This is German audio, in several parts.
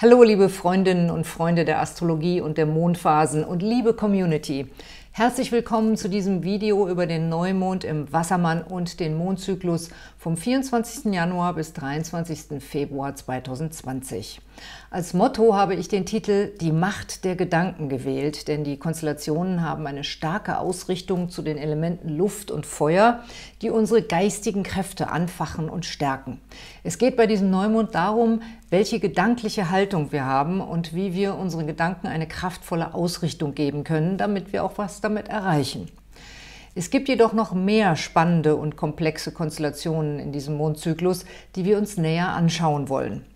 Hallo liebe Freundinnen und Freunde der Astrologie und der Mondphasen und liebe Community. Herzlich willkommen zu diesem Video über den Neumond im Wassermann und den Mondzyklus vom 24. Januar bis 23. Februar 2020. Als Motto habe ich den Titel Die Macht der Gedanken gewählt, denn die Konstellationen haben eine starke Ausrichtung zu den Elementen Luft und Feuer, die unsere geistigen Kräfte anfachen und stärken. Es geht bei diesem Neumond darum, welche gedankliche Haltung wir haben und wie wir unseren Gedanken eine kraftvolle Ausrichtung geben können, damit wir auch was damit erreichen. Es gibt jedoch noch mehr spannende und komplexe Konstellationen in diesem Mondzyklus, die wir uns näher anschauen wollen.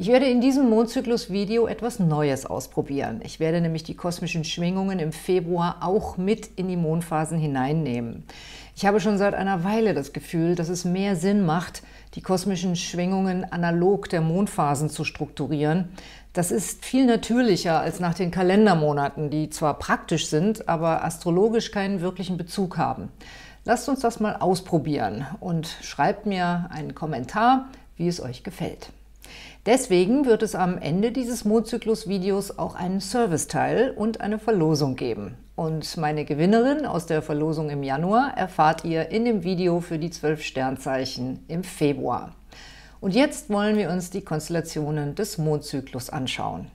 Ich werde in diesem Mondzyklus-Video etwas Neues ausprobieren. Ich werde nämlich die kosmischen Schwingungen im Februar auch mit in die Mondphasen hineinnehmen. Ich habe schon seit einer Weile das Gefühl, dass es mehr Sinn macht, die kosmischen Schwingungen analog der Mondphasen zu strukturieren, das ist viel natürlicher als nach den Kalendermonaten, die zwar praktisch sind, aber astrologisch keinen wirklichen Bezug haben. Lasst uns das mal ausprobieren und schreibt mir einen Kommentar, wie es euch gefällt. Deswegen wird es am Ende dieses Mondzyklus-Videos auch einen Serviceteil und eine Verlosung geben. Und meine Gewinnerin aus der Verlosung im Januar erfahrt ihr in dem Video für die zwölf Sternzeichen im Februar. Und jetzt wollen wir uns die Konstellationen des Mondzyklus anschauen.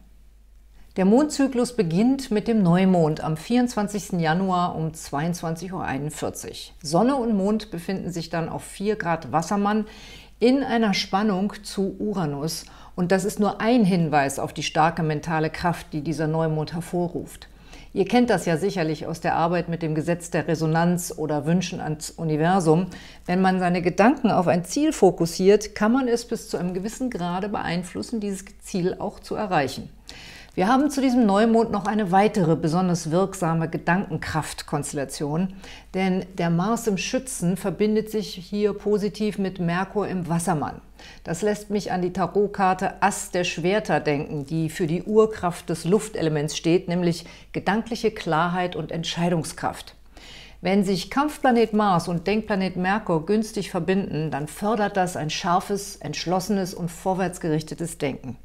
Der Mondzyklus beginnt mit dem Neumond am 24. Januar um 22.41 Uhr. Sonne und Mond befinden sich dann auf 4 Grad Wassermann in einer Spannung zu Uranus. Und das ist nur ein Hinweis auf die starke mentale Kraft, die dieser Neumond hervorruft. Ihr kennt das ja sicherlich aus der Arbeit mit dem Gesetz der Resonanz oder Wünschen ans Universum. Wenn man seine Gedanken auf ein Ziel fokussiert, kann man es bis zu einem gewissen Grade beeinflussen, dieses Ziel auch zu erreichen. Wir haben zu diesem Neumond noch eine weitere besonders wirksame Gedankenkraftkonstellation, denn der Mars im Schützen verbindet sich hier positiv mit Merkur im Wassermann. Das lässt mich an die Tarotkarte Ass der Schwerter denken, die für die Urkraft des Luftelements steht, nämlich gedankliche Klarheit und Entscheidungskraft. Wenn sich Kampfplanet Mars und Denkplanet Merkur günstig verbinden, dann fördert das ein scharfes, entschlossenes und vorwärtsgerichtetes Denken.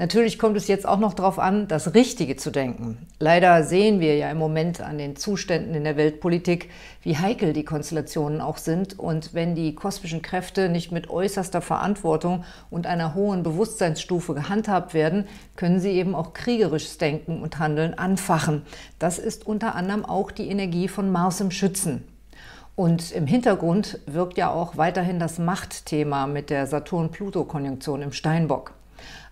Natürlich kommt es jetzt auch noch darauf an, das Richtige zu denken. Leider sehen wir ja im Moment an den Zuständen in der Weltpolitik, wie heikel die Konstellationen auch sind. Und wenn die kosmischen Kräfte nicht mit äußerster Verantwortung und einer hohen Bewusstseinsstufe gehandhabt werden, können sie eben auch kriegerisches Denken und Handeln anfachen. Das ist unter anderem auch die Energie von Mars im Schützen. Und im Hintergrund wirkt ja auch weiterhin das Machtthema mit der Saturn-Pluto-Konjunktion im Steinbock.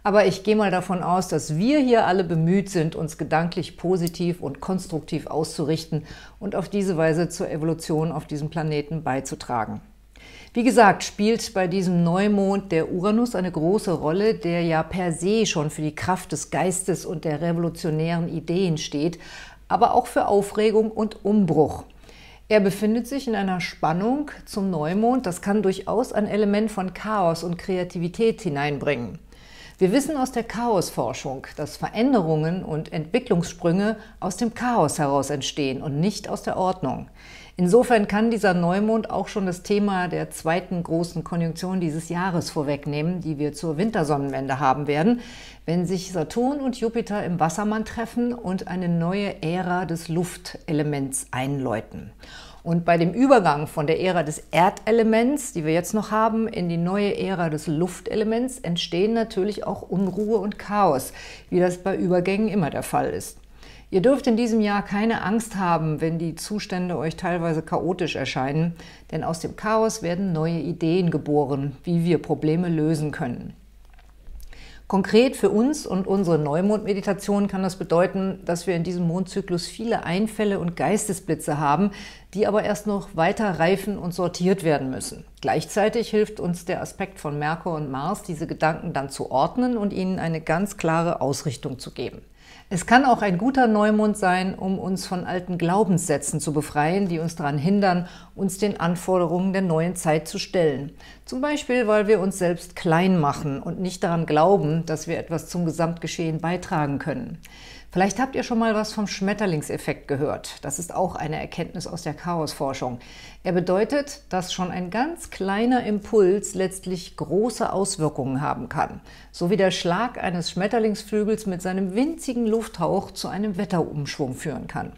Aber ich gehe mal davon aus, dass wir hier alle bemüht sind, uns gedanklich positiv und konstruktiv auszurichten und auf diese Weise zur Evolution auf diesem Planeten beizutragen. Wie gesagt, spielt bei diesem Neumond der Uranus eine große Rolle, der ja per se schon für die Kraft des Geistes und der revolutionären Ideen steht, aber auch für Aufregung und Umbruch. Er befindet sich in einer Spannung zum Neumond, das kann durchaus ein Element von Chaos und Kreativität hineinbringen. Wir wissen aus der Chaosforschung, dass Veränderungen und Entwicklungssprünge aus dem Chaos heraus entstehen und nicht aus der Ordnung. Insofern kann dieser Neumond auch schon das Thema der zweiten großen Konjunktion dieses Jahres vorwegnehmen, die wir zur Wintersonnenwende haben werden, wenn sich Saturn und Jupiter im Wassermann treffen und eine neue Ära des Luftelements einläuten. Und bei dem Übergang von der Ära des Erdelements, die wir jetzt noch haben, in die neue Ära des Luftelements entstehen natürlich auch Unruhe und Chaos, wie das bei Übergängen immer der Fall ist. Ihr dürft in diesem Jahr keine Angst haben, wenn die Zustände euch teilweise chaotisch erscheinen, denn aus dem Chaos werden neue Ideen geboren, wie wir Probleme lösen können. Konkret für uns und unsere Neumondmeditation kann das bedeuten, dass wir in diesem Mondzyklus viele Einfälle und Geistesblitze haben, die aber erst noch weiter reifen und sortiert werden müssen. Gleichzeitig hilft uns der Aspekt von Merkur und Mars, diese Gedanken dann zu ordnen und ihnen eine ganz klare Ausrichtung zu geben. Es kann auch ein guter Neumond sein, um uns von alten Glaubenssätzen zu befreien, die uns daran hindern, uns den Anforderungen der neuen Zeit zu stellen. Zum Beispiel, weil wir uns selbst klein machen und nicht daran glauben, dass wir etwas zum Gesamtgeschehen beitragen können. Vielleicht habt ihr schon mal was vom Schmetterlingseffekt gehört. Das ist auch eine Erkenntnis aus der Chaosforschung. Er bedeutet, dass schon ein ganz kleiner Impuls letztlich große Auswirkungen haben kann, so wie der Schlag eines Schmetterlingsflügels mit seinem winzigen Lufthauch zu einem Wetterumschwung führen kann.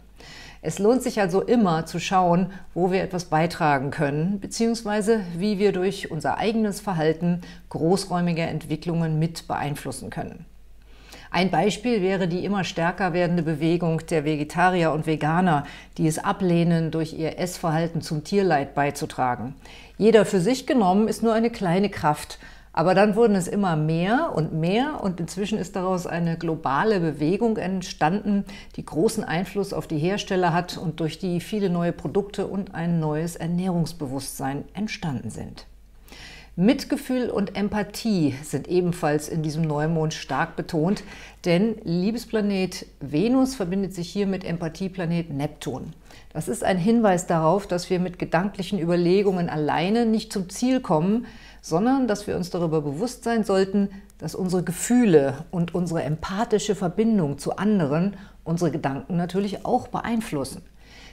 Es lohnt sich also immer zu schauen, wo wir etwas beitragen können, beziehungsweise wie wir durch unser eigenes Verhalten großräumige Entwicklungen mit beeinflussen können. Ein Beispiel wäre die immer stärker werdende Bewegung der Vegetarier und Veganer, die es ablehnen, durch ihr Essverhalten zum Tierleid beizutragen. Jeder für sich genommen ist nur eine kleine Kraft, aber dann wurden es immer mehr und mehr und inzwischen ist daraus eine globale Bewegung entstanden, die großen Einfluss auf die Hersteller hat und durch die viele neue Produkte und ein neues Ernährungsbewusstsein entstanden sind. Mitgefühl und Empathie sind ebenfalls in diesem Neumond stark betont, denn Liebesplanet Venus verbindet sich hier mit Empathieplanet Neptun. Das ist ein Hinweis darauf, dass wir mit gedanklichen Überlegungen alleine nicht zum Ziel kommen, sondern dass wir uns darüber bewusst sein sollten, dass unsere Gefühle und unsere empathische Verbindung zu anderen unsere Gedanken natürlich auch beeinflussen.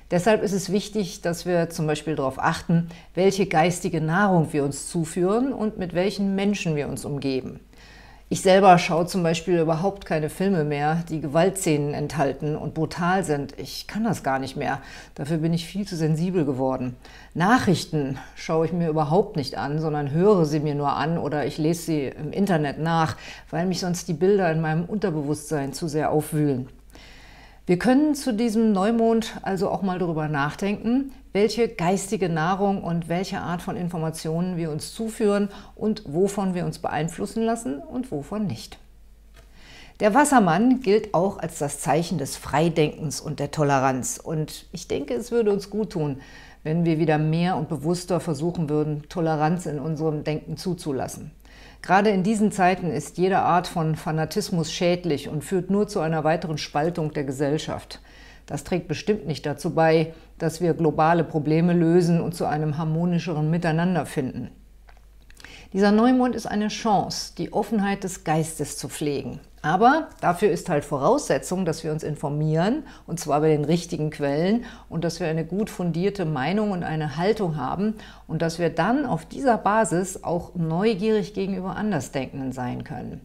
Deshalb ist es wichtig, dass wir zum Beispiel darauf achten, welche geistige Nahrung wir uns zuführen und mit welchen Menschen wir uns umgeben. Ich selber schaue zum Beispiel überhaupt keine Filme mehr, die Gewaltszenen enthalten und brutal sind. Ich kann das gar nicht mehr. Dafür bin ich viel zu sensibel geworden. Nachrichten schaue ich mir überhaupt nicht an, sondern höre sie mir nur an oder ich lese sie im Internet nach, weil mich sonst die Bilder in meinem Unterbewusstsein zu sehr aufwühlen. Wir können zu diesem Neumond also auch mal darüber nachdenken, welche geistige Nahrung und welche Art von Informationen wir uns zuführen und wovon wir uns beeinflussen lassen und wovon nicht. Der Wassermann gilt auch als das Zeichen des Freidenkens und der Toleranz. Und ich denke, es würde uns gut tun, wenn wir wieder mehr und bewusster versuchen würden, Toleranz in unserem Denken zuzulassen. Gerade in diesen Zeiten ist jede Art von Fanatismus schädlich und führt nur zu einer weiteren Spaltung der Gesellschaft. Das trägt bestimmt nicht dazu bei, dass wir globale Probleme lösen und zu einem harmonischeren Miteinander finden. Dieser Neumond ist eine Chance, die Offenheit des Geistes zu pflegen. Aber dafür ist halt Voraussetzung, dass wir uns informieren, und zwar bei den richtigen Quellen, und dass wir eine gut fundierte Meinung und eine Haltung haben und dass wir dann auf dieser Basis auch neugierig gegenüber Andersdenkenden sein können.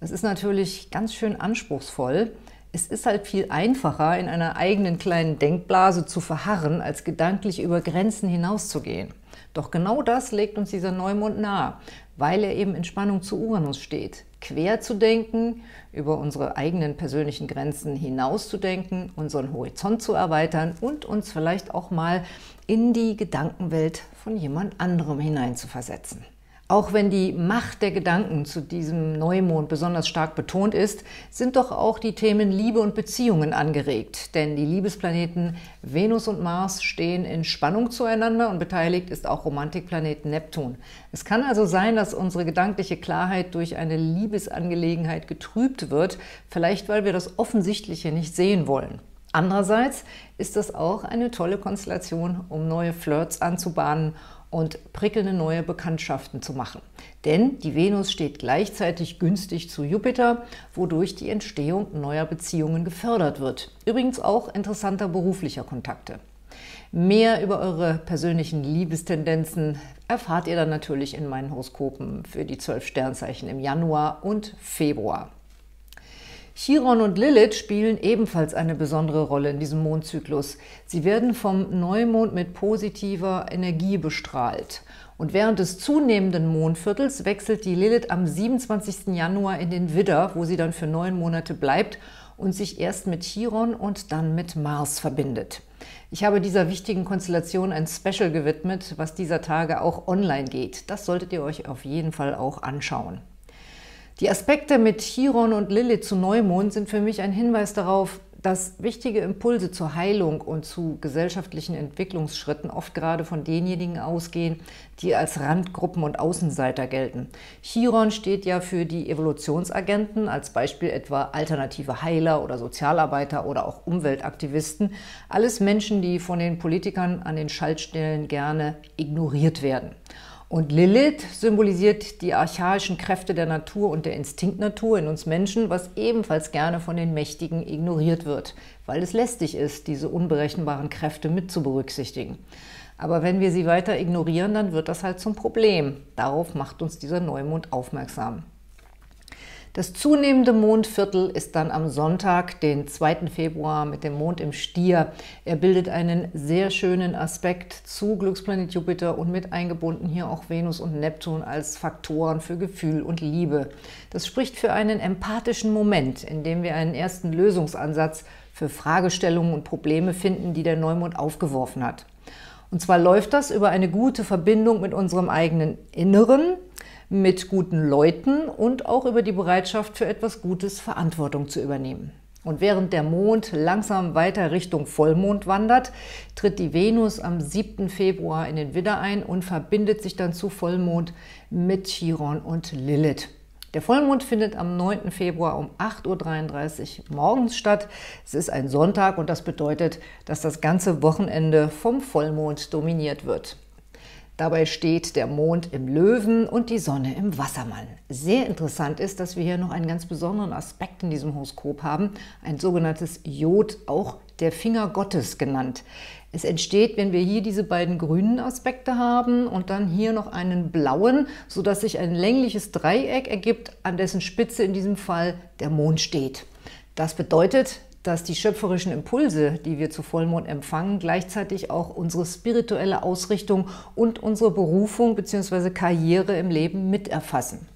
Das ist natürlich ganz schön anspruchsvoll. Es ist halt viel einfacher, in einer eigenen kleinen Denkblase zu verharren, als gedanklich über Grenzen hinauszugehen. Doch genau das legt uns dieser Neumond nahe, weil er eben in Spannung zu Uranus steht. Quer zu denken, über unsere eigenen persönlichen Grenzen hinauszudenken, unseren Horizont zu erweitern und uns vielleicht auch mal in die Gedankenwelt von jemand anderem hineinzuversetzen. Auch wenn die Macht der Gedanken zu diesem Neumond besonders stark betont ist, sind doch auch die Themen Liebe und Beziehungen angeregt. Denn die Liebesplaneten Venus und Mars stehen in Spannung zueinander und beteiligt ist auch Romantikplanet Neptun. Es kann also sein, dass unsere gedankliche Klarheit durch eine Liebesangelegenheit getrübt wird, vielleicht weil wir das Offensichtliche nicht sehen wollen. Andererseits ist das auch eine tolle Konstellation, um neue Flirts anzubahnen und prickelnde neue Bekanntschaften zu machen. Denn die Venus steht gleichzeitig günstig zu Jupiter, wodurch die Entstehung neuer Beziehungen gefördert wird. Übrigens auch interessanter beruflicher Kontakte. Mehr über eure persönlichen Liebestendenzen erfahrt ihr dann natürlich in meinen Horoskopen für die zwölf Sternzeichen im Januar und Februar. Chiron und Lilith spielen ebenfalls eine besondere Rolle in diesem Mondzyklus. Sie werden vom Neumond mit positiver Energie bestrahlt. Und während des zunehmenden Mondviertels wechselt die Lilith am 27. Januar in den Widder, wo sie dann für neun Monate bleibt und sich erst mit Chiron und dann mit Mars verbindet. Ich habe dieser wichtigen Konstellation ein Special gewidmet, was dieser Tage auch online geht. Das solltet ihr euch auf jeden Fall auch anschauen. Die Aspekte mit Chiron und Lilith zu Neumond sind für mich ein Hinweis darauf, dass wichtige Impulse zur Heilung und zu gesellschaftlichen Entwicklungsschritten oft gerade von denjenigen ausgehen, die als Randgruppen und Außenseiter gelten. Chiron steht ja für die Evolutionsagenten, als Beispiel etwa alternative Heiler oder Sozialarbeiter oder auch Umweltaktivisten. Alles Menschen, die von den Politikern an den Schaltstellen gerne ignoriert werden. Und Lilith symbolisiert die archaischen Kräfte der Natur und der Instinktnatur in uns Menschen, was ebenfalls gerne von den Mächtigen ignoriert wird, weil es lästig ist, diese unberechenbaren Kräfte mit zu berücksichtigen. Aber wenn wir sie weiter ignorieren, dann wird das halt zum Problem. Darauf macht uns dieser Neumond aufmerksam. Das zunehmende Mondviertel ist dann am Sonntag, den 2. Februar, mit dem Mond im Stier. Er bildet einen sehr schönen Aspekt zu Glücksplanet Jupiter und mit eingebunden hier auch Venus und Neptun als Faktoren für Gefühl und Liebe. Das spricht für einen empathischen Moment, in dem wir einen ersten Lösungsansatz für Fragestellungen und Probleme finden, die der Neumond aufgeworfen hat. Und zwar läuft das über eine gute Verbindung mit unserem eigenen Inneren, mit guten Leuten und auch über die Bereitschaft für etwas Gutes Verantwortung zu übernehmen. Und während der Mond langsam weiter Richtung Vollmond wandert, tritt die Venus am 7. Februar in den Widder ein und verbindet sich dann zu Vollmond mit Chiron und Lilith. Der Vollmond findet am 9. Februar um 8.33 Uhr morgens statt. Es ist ein Sonntag und das bedeutet, dass das ganze Wochenende vom Vollmond dominiert wird. Dabei steht der Mond im Löwen und die Sonne im Wassermann. Sehr interessant ist, dass wir hier noch einen ganz besonderen Aspekt in diesem Horoskop haben, ein sogenanntes Jod, auch der Finger Gottes genannt. Es entsteht, wenn wir hier diese beiden grünen Aspekte haben und dann hier noch einen blauen, sodass sich ein längliches Dreieck ergibt, an dessen Spitze in diesem Fall der Mond steht. Das bedeutet, dass die schöpferischen Impulse, die wir zu Vollmond empfangen, gleichzeitig auch unsere spirituelle Ausrichtung und unsere Berufung bzw. Karriere im Leben miterfassen.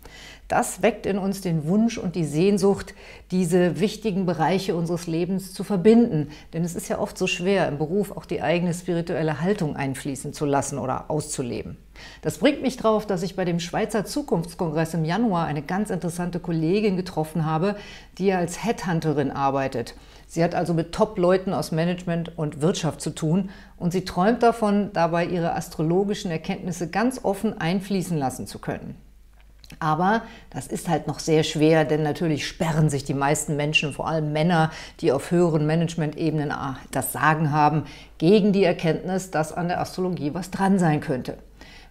Das weckt in uns den Wunsch und die Sehnsucht, diese wichtigen Bereiche unseres Lebens zu verbinden. Denn es ist ja oft so schwer, im Beruf auch die eigene spirituelle Haltung einfließen zu lassen oder auszuleben. Das bringt mich darauf, dass ich bei dem Schweizer Zukunftskongress im Januar eine ganz interessante Kollegin getroffen habe, die als Headhunterin arbeitet. Sie hat also mit Top-Leuten aus Management und Wirtschaft zu tun und sie träumt davon, dabei ihre astrologischen Erkenntnisse ganz offen einfließen lassen zu können. Aber das ist halt noch sehr schwer, denn natürlich sperren sich die meisten Menschen, vor allem Männer, die auf höheren Management-Ebenen ah, das Sagen haben, gegen die Erkenntnis, dass an der Astrologie was dran sein könnte.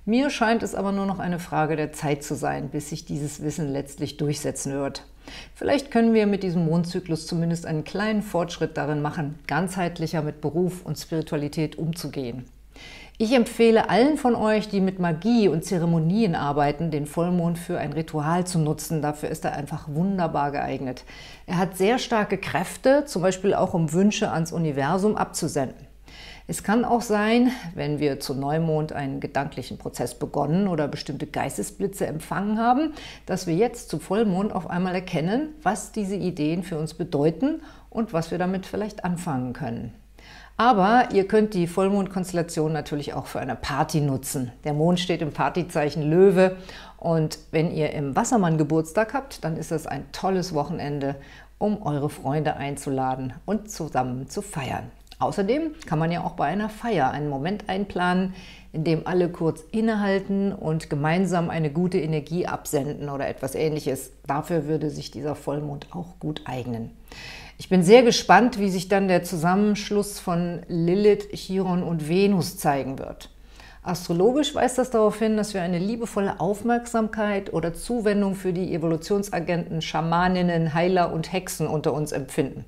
Mir scheint es aber nur noch eine Frage der Zeit zu sein, bis sich dieses Wissen letztlich durchsetzen wird. Vielleicht können wir mit diesem Mondzyklus zumindest einen kleinen Fortschritt darin machen, ganzheitlicher mit Beruf und Spiritualität umzugehen. Ich empfehle allen von euch, die mit Magie und Zeremonien arbeiten, den Vollmond für ein Ritual zu nutzen. Dafür ist er einfach wunderbar geeignet. Er hat sehr starke Kräfte, zum Beispiel auch um Wünsche ans Universum abzusenden. Es kann auch sein, wenn wir zu Neumond einen gedanklichen Prozess begonnen oder bestimmte Geistesblitze empfangen haben, dass wir jetzt zu Vollmond auf einmal erkennen, was diese Ideen für uns bedeuten und was wir damit vielleicht anfangen können. Aber ihr könnt die Vollmondkonstellation natürlich auch für eine Party nutzen. Der Mond steht im Partyzeichen Löwe und wenn ihr im Wassermann Geburtstag habt, dann ist das ein tolles Wochenende, um eure Freunde einzuladen und zusammen zu feiern. Außerdem kann man ja auch bei einer Feier einen Moment einplanen, in dem alle kurz innehalten und gemeinsam eine gute Energie absenden oder etwas ähnliches. Dafür würde sich dieser Vollmond auch gut eignen. Ich bin sehr gespannt, wie sich dann der Zusammenschluss von Lilith, Chiron und Venus zeigen wird. Astrologisch weist das darauf hin, dass wir eine liebevolle Aufmerksamkeit oder Zuwendung für die Evolutionsagenten, Schamaninnen, Heiler und Hexen unter uns empfinden.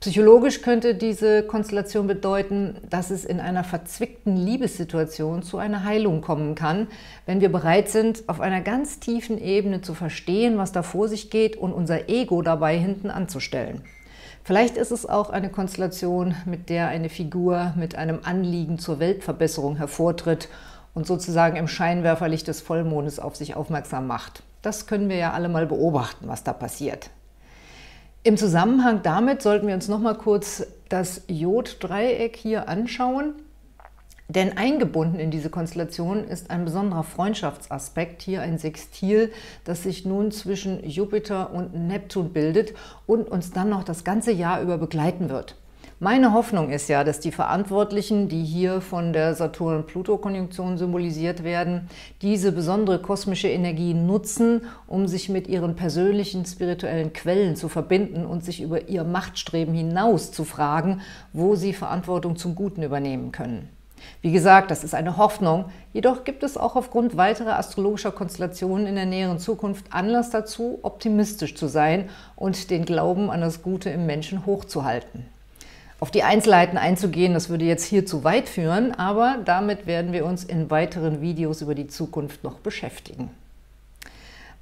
Psychologisch könnte diese Konstellation bedeuten, dass es in einer verzwickten Liebessituation zu einer Heilung kommen kann, wenn wir bereit sind, auf einer ganz tiefen Ebene zu verstehen, was da vor sich geht und unser Ego dabei hinten anzustellen. Vielleicht ist es auch eine Konstellation, mit der eine Figur mit einem Anliegen zur Weltverbesserung hervortritt und sozusagen im Scheinwerferlicht des Vollmondes auf sich aufmerksam macht. Das können wir ja alle mal beobachten, was da passiert. Im Zusammenhang damit sollten wir uns noch mal kurz das Joddreieck hier anschauen. Denn eingebunden in diese Konstellation ist ein besonderer Freundschaftsaspekt, hier ein Sextil, das sich nun zwischen Jupiter und Neptun bildet und uns dann noch das ganze Jahr über begleiten wird. Meine Hoffnung ist ja, dass die Verantwortlichen, die hier von der Saturn-Pluto-Konjunktion symbolisiert werden, diese besondere kosmische Energie nutzen, um sich mit ihren persönlichen spirituellen Quellen zu verbinden und sich über ihr Machtstreben hinaus zu fragen, wo sie Verantwortung zum Guten übernehmen können. Wie gesagt, das ist eine Hoffnung, jedoch gibt es auch aufgrund weiterer astrologischer Konstellationen in der näheren Zukunft Anlass dazu, optimistisch zu sein und den Glauben an das Gute im Menschen hochzuhalten. Auf die Einzelheiten einzugehen, das würde jetzt hier zu weit führen, aber damit werden wir uns in weiteren Videos über die Zukunft noch beschäftigen.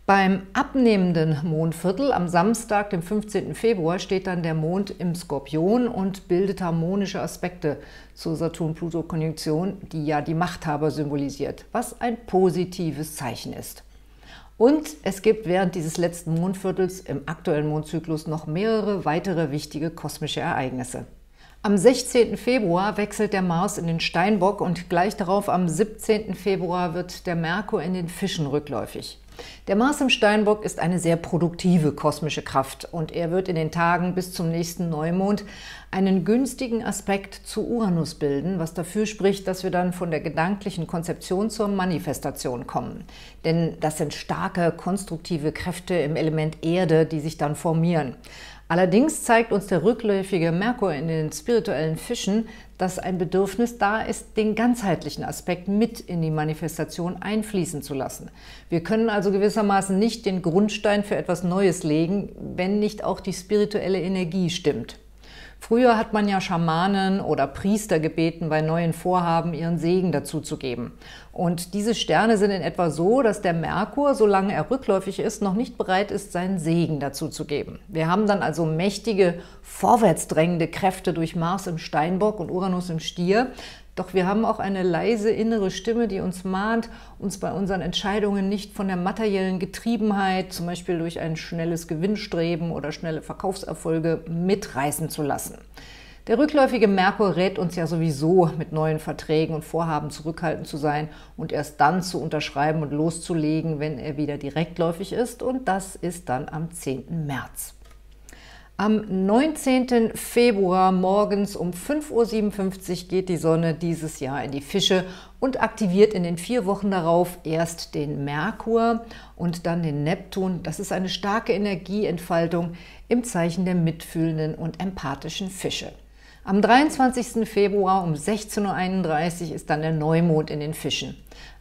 Beim abnehmenden Mondviertel am Samstag, dem 15. Februar, steht dann der Mond im Skorpion und bildet harmonische Aspekte zur Saturn-Pluto-Konjunktion, die ja die Machthaber symbolisiert, was ein positives Zeichen ist. Und es gibt während dieses letzten Mondviertels im aktuellen Mondzyklus noch mehrere weitere wichtige kosmische Ereignisse. Am 16. Februar wechselt der Mars in den Steinbock und gleich darauf am 17. Februar wird der Merkur in den Fischen rückläufig. Der Mars im Steinbock ist eine sehr produktive kosmische Kraft und er wird in den Tagen bis zum nächsten Neumond einen günstigen Aspekt zu Uranus bilden, was dafür spricht, dass wir dann von der gedanklichen Konzeption zur Manifestation kommen. Denn das sind starke, konstruktive Kräfte im Element Erde, die sich dann formieren. Allerdings zeigt uns der rückläufige Merkur in den spirituellen Fischen, dass ein Bedürfnis da ist, den ganzheitlichen Aspekt mit in die Manifestation einfließen zu lassen. Wir können also gewissermaßen nicht den Grundstein für etwas Neues legen, wenn nicht auch die spirituelle Energie stimmt. Früher hat man ja Schamanen oder Priester gebeten, bei neuen Vorhaben ihren Segen dazu zu geben. Und diese Sterne sind in etwa so, dass der Merkur, solange er rückläufig ist, noch nicht bereit ist, seinen Segen dazu zu geben. Wir haben dann also mächtige, vorwärtsdrängende Kräfte durch Mars im Steinbock und Uranus im Stier, doch wir haben auch eine leise innere Stimme, die uns mahnt, uns bei unseren Entscheidungen nicht von der materiellen Getriebenheit, zum Beispiel durch ein schnelles Gewinnstreben oder schnelle Verkaufserfolge, mitreißen zu lassen. Der rückläufige Merkur rät uns ja sowieso, mit neuen Verträgen und Vorhaben zurückhaltend zu sein und erst dann zu unterschreiben und loszulegen, wenn er wieder direktläufig ist. Und das ist dann am 10. März. Am 19. Februar morgens um 5.57 Uhr geht die Sonne dieses Jahr in die Fische und aktiviert in den vier Wochen darauf erst den Merkur und dann den Neptun. Das ist eine starke Energieentfaltung im Zeichen der mitfühlenden und empathischen Fische. Am 23. Februar um 16.31 Uhr ist dann der Neumond in den Fischen.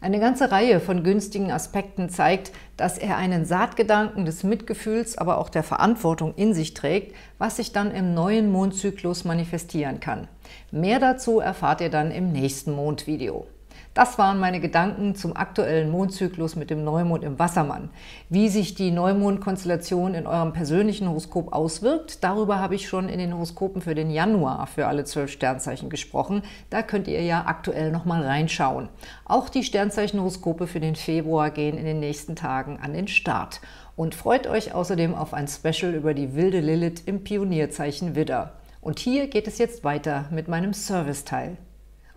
Eine ganze Reihe von günstigen Aspekten zeigt, dass er einen Saatgedanken des Mitgefühls, aber auch der Verantwortung in sich trägt, was sich dann im neuen Mondzyklus manifestieren kann. Mehr dazu erfahrt ihr dann im nächsten Mondvideo. Das waren meine Gedanken zum aktuellen Mondzyklus mit dem Neumond im Wassermann. Wie sich die Neumondkonstellation in eurem persönlichen Horoskop auswirkt, darüber habe ich schon in den Horoskopen für den Januar für alle zwölf Sternzeichen gesprochen. Da könnt ihr ja aktuell nochmal reinschauen. Auch die Sternzeichenhoroskope für den Februar gehen in den nächsten Tagen an den Start. Und freut euch außerdem auf ein Special über die wilde Lilith im Pionierzeichen Widder. Und hier geht es jetzt weiter mit meinem Serviceteil.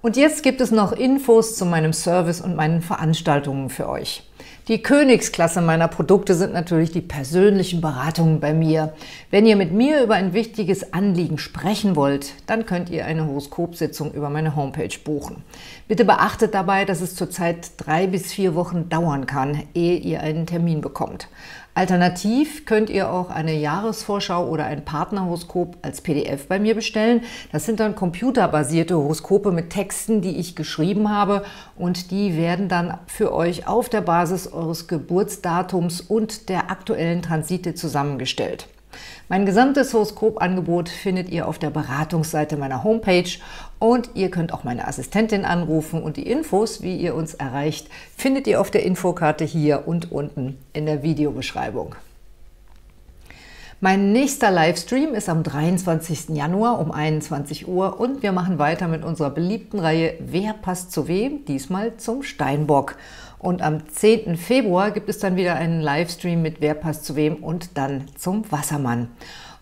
Und jetzt gibt es noch Infos zu meinem Service und meinen Veranstaltungen für euch. Die Königsklasse meiner Produkte sind natürlich die persönlichen Beratungen bei mir. Wenn ihr mit mir über ein wichtiges Anliegen sprechen wollt, dann könnt ihr eine Horoskopsitzung über meine Homepage buchen. Bitte beachtet dabei, dass es zurzeit drei bis vier Wochen dauern kann, ehe ihr einen Termin bekommt. Alternativ könnt ihr auch eine Jahresvorschau oder ein Partnerhoroskop als PDF bei mir bestellen. Das sind dann computerbasierte Horoskope mit Texten, die ich geschrieben habe und die werden dann für euch auf der Basis eures Geburtsdatums und der aktuellen Transite zusammengestellt. Mein gesamtes Horoskopangebot findet ihr auf der Beratungsseite meiner Homepage und ihr könnt auch meine Assistentin anrufen und die Infos, wie ihr uns erreicht, findet ihr auf der Infokarte hier und unten in der Videobeschreibung. Mein nächster Livestream ist am 23. Januar um 21 Uhr und wir machen weiter mit unserer beliebten Reihe Wer passt zu wem? Diesmal zum Steinbock. Und am 10. Februar gibt es dann wieder einen Livestream mit Wer passt zu wem und dann zum Wassermann.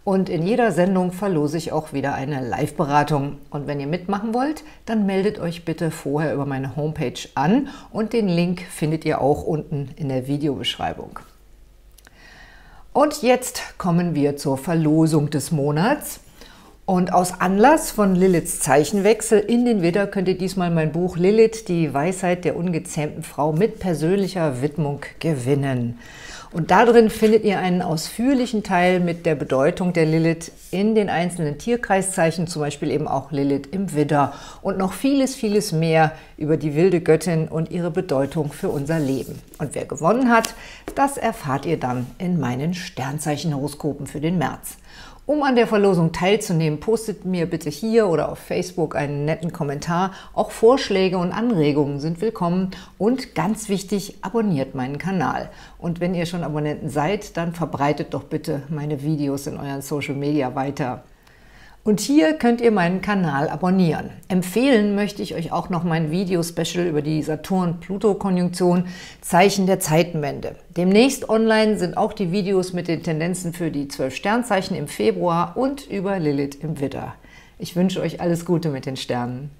Und in jeder Sendung verlose ich auch wieder eine Live-Beratung. Und wenn ihr mitmachen wollt, dann meldet euch bitte vorher über meine Homepage an und den Link findet ihr auch unten in der Videobeschreibung. Und jetzt kommen wir zur Verlosung des Monats. Und aus Anlass von Liliths Zeichenwechsel in den Widder könnt ihr diesmal mein Buch Lilith, die Weisheit der ungezähmten Frau mit persönlicher Widmung gewinnen. Und darin findet ihr einen ausführlichen Teil mit der Bedeutung der Lilith in den einzelnen Tierkreiszeichen, zum Beispiel eben auch Lilith im Widder und noch vieles, vieles mehr über die wilde Göttin und ihre Bedeutung für unser Leben. Und wer gewonnen hat, das erfahrt ihr dann in meinen Sternzeichenhoroskopen für den März. Um an der Verlosung teilzunehmen, postet mir bitte hier oder auf Facebook einen netten Kommentar. Auch Vorschläge und Anregungen sind willkommen. Und ganz wichtig, abonniert meinen Kanal. Und wenn ihr schon Abonnenten seid, dann verbreitet doch bitte meine Videos in euren Social Media weiter. Und hier könnt ihr meinen Kanal abonnieren. Empfehlen möchte ich euch auch noch mein Video-Special über die Saturn-Pluto-Konjunktion Zeichen der Zeitenwende. Demnächst online sind auch die Videos mit den Tendenzen für die 12 Sternzeichen im Februar und über Lilith im Widder. Ich wünsche euch alles Gute mit den Sternen.